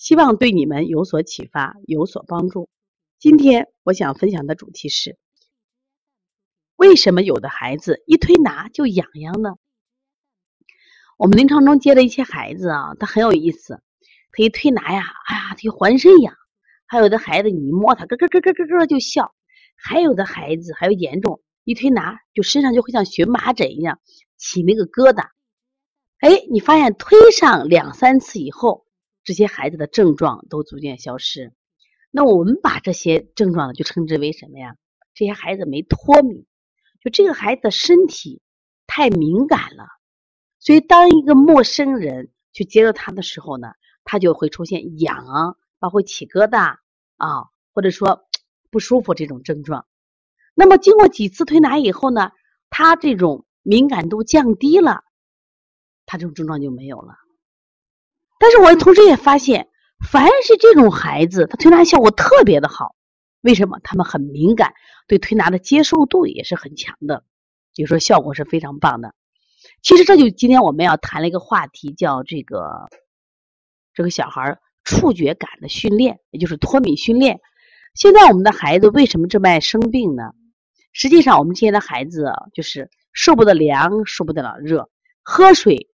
希望对你们有所启发、有所帮助。今天我想分享的主题是。为什么有的孩子一推拿就痒痒呢？我们临床中接的一些孩子啊，他很有意思，他一推拿呀，哎呀，他就浑身痒；还有的孩子你一摸他，咯咯咯咯咯咯就笑；还有的孩子还有严重，一推拿就身上就会像荨麻疹一样起那个疙瘩。哎，你发现推上两三次以后，这些孩子的症状都逐渐消失。那我们把这些症状呢，就称之为什么呀？这些孩子没脱敏。就这个孩子的身体太敏感了，所以当一个陌生人去接触他的时候呢，他就会出现痒，包括起疙瘩啊，或者说不舒服这种症状。那么经过几次推拿以后呢，他这种敏感度降低了，他这种症状就没有了。但是我同时也发现，凡是这种孩子，他推拿效果特别的好。为什么他们很敏感，对推拿的接受度也是很强的，就说效果是非常棒的。其实这就今天我们要谈了一个话题，叫这个这个小孩触觉感的训练，也就是脱敏训练。现在我们的孩子为什么这么爱生病呢？实际上我们今天的孩子就是受不得凉，受不得了热，喝水、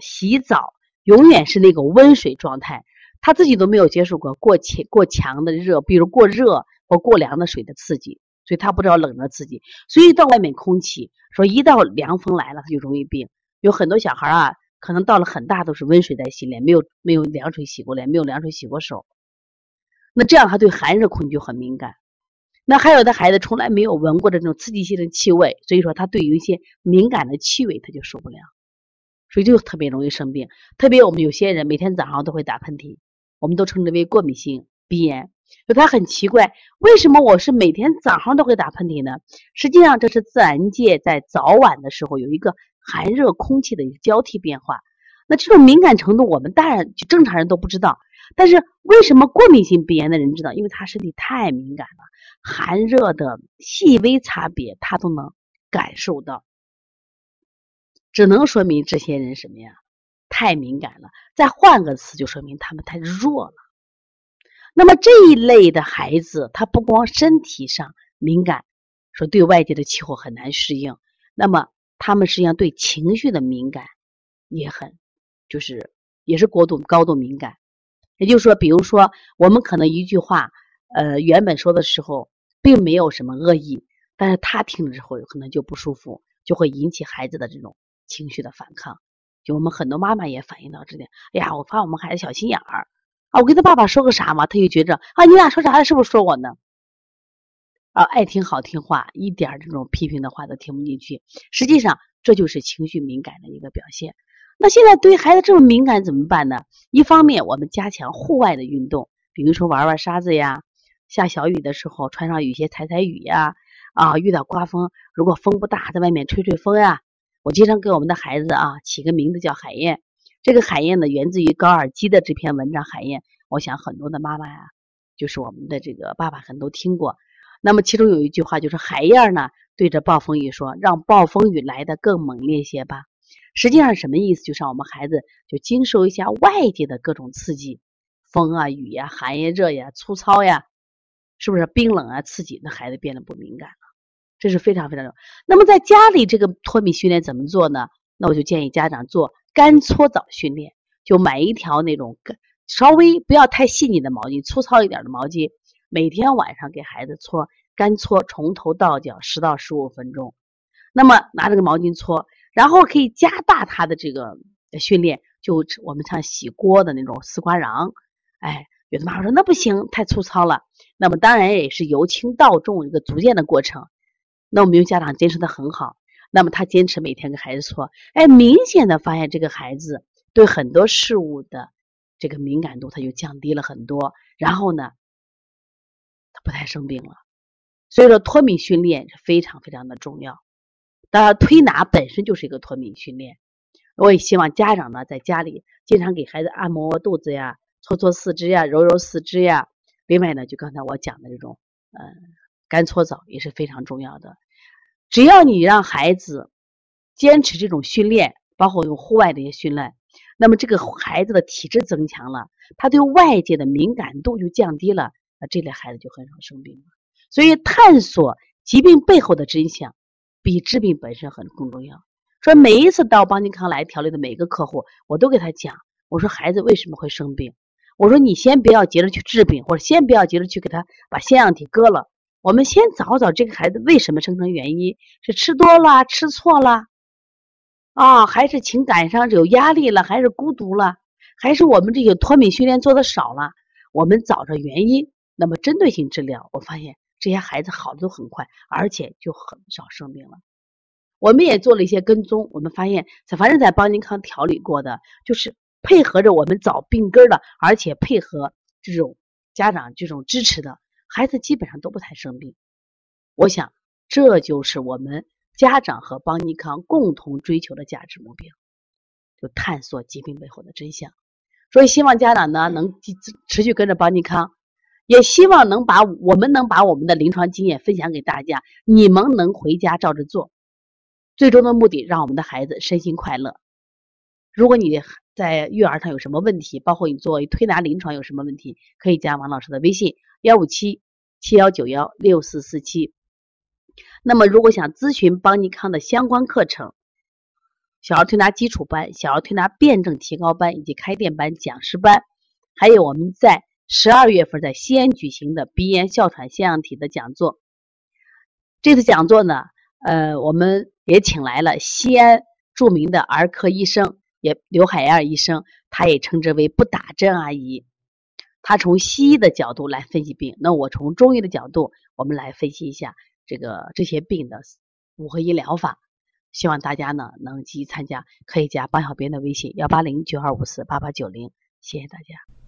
洗澡永远是那个温水状态，他自己都没有接受过过强过强的热，比如过热。或过凉的水的刺激，所以他不知道冷的刺激，所以到外面空气说一到凉风来了，他就容易病。有很多小孩啊，可能到了很大都是温水在洗脸，没有没有凉水洗过脸，没有凉水洗过手。那这样他对寒热恐惧很敏感。那还有的孩子从来没有闻过这种刺激性的气味，所以说他对于一些敏感的气味他就受不了，所以就特别容易生病。特别我们有些人每天早上都会打喷嚏，我们都称之为过敏性鼻炎。就他很奇怪，为什么我是每天早上都会打喷嚏呢？实际上，这是自然界在早晚的时候有一个寒热空气的一个交替变化。那这种敏感程度，我们当然就正常人都不知道。但是为什么过敏性鼻炎的人知道？因为他身体太敏感了，寒热的细微差别他都能感受到。只能说明这些人什么呀？太敏感了。再换个词，就说明他们太弱了。那么这一类的孩子，他不光身体上敏感，说对外界的气候很难适应，那么他们实际上对情绪的敏感也很，就是也是过度高度敏感。也就是说，比如说我们可能一句话，呃，原本说的时候并没有什么恶意，但是他听了之后可能就不舒服，就会引起孩子的这种情绪的反抗。就我们很多妈妈也反映到这点，哎呀，我发现我们孩子小心眼儿。啊，我跟他爸爸说个啥嘛，他就觉着啊，你俩说啥？是不是说我呢？啊，爱听好听话，一点这种批评的话都听不进去。实际上，这就是情绪敏感的一个表现。那现在对孩子这么敏感怎么办呢？一方面，我们加强户外的运动，比如说玩玩沙子呀，下小雨的时候穿上雨鞋踩踩雨呀。啊，遇到刮风，如果风不大，在外面吹吹风呀。我经常给我们的孩子啊起个名字叫海燕。这个海燕呢，源自于高尔基的这篇文章《海燕》，我想很多的妈妈呀，就是我们的这个爸爸，很都听过。那么其中有一句话，就是海燕呢对着暴风雨说：“让暴风雨来的更猛烈些吧。”实际上什么意思？就是让我们孩子就经受一下外界的各种刺激，风啊、雨呀、寒呀、热呀、粗糙呀，是不是冰冷啊、刺激，那孩子变得不敏感。这是非常非常重要。那么在家里这个脱敏训练怎么做呢？那我就建议家长做。干搓澡训练，就买一条那种稍微不要太细腻的毛巾，粗糙一点的毛巾，每天晚上给孩子搓干搓，从头到脚十到十五分钟。那么拿这个毛巾搓，然后可以加大他的这个训练，就我们像洗锅的那种丝瓜瓤。哎，有的妈妈说那不行，太粗糙了。那么当然也是由轻到重一个逐渐的过程。那我们用家长坚持的很好。那么他坚持每天给孩子搓，哎，明显的发现这个孩子对很多事物的这个敏感度它就降低了很多，然后呢，他不太生病了。所以说脱敏训练是非常非常的重要。当然，推拿本身就是一个脱敏训练。我也希望家长呢在家里经常给孩子按摩摩肚子呀、搓搓四肢呀、揉揉四肢呀。另外呢，就刚才我讲的这种，呃，干搓澡也是非常重要的。只要你让孩子坚持这种训练，包括用户外的一些训练，那么这个孩子的体质增强了，他对外界的敏感度就降低了，那这类孩子就很少生病了。所以，探索疾病背后的真相，比治病本身很更重要。说每一次到邦尼康来调理的每个客户，我都给他讲，我说孩子为什么会生病？我说你先不要急着去治病，或者先不要急着去给他把腺样体割了，我们先找找这个孩子为什么生成原因，是吃多了、吃错了啊，还是情感上有压力了，还是孤独了，还是我们这些脱敏训练做的少了？我们找着原因，那么针对性治疗，我发现。这些孩子好的都很快，而且就很少生病了。我们也做了一些跟踪，我们发现，反正在邦尼康调理过的，就是配合着我们找病根的，而且配合这种家长这种支持的孩子，基本上都不太生病。我想，这就是我们家长和邦尼康共同追求的价值目标，就探索疾病背后的真相。所以，希望家长呢能继持续跟着邦尼康。也希望能把我们能把我们的临床经验分享给大家，你们能回家照着做。最终的目的让我们的孩子身心快乐。如果你在育儿上有什么问题，包括你作为推拿临床有什么问题，可以加王老师的微信幺五七七幺九幺六四四七。那么如果想咨询邦尼康的相关课程，小儿推拿基础班、小儿推拿辩证提高班以及开店班、讲师班，还有我们在。十二月份在西安举行的鼻炎哮喘腺样体的讲座，这次讲座呢，呃，我们也请来了西安著名的儿科医生，也刘海燕医生，他也称之为不打针阿姨。他从西医的角度来分析病，那我从中医的角度，我们来分析一下这个这些病的五合一疗法。希望大家呢能积极参加，可以加帮小编的微信幺八零九二五四八八九零，谢谢大家。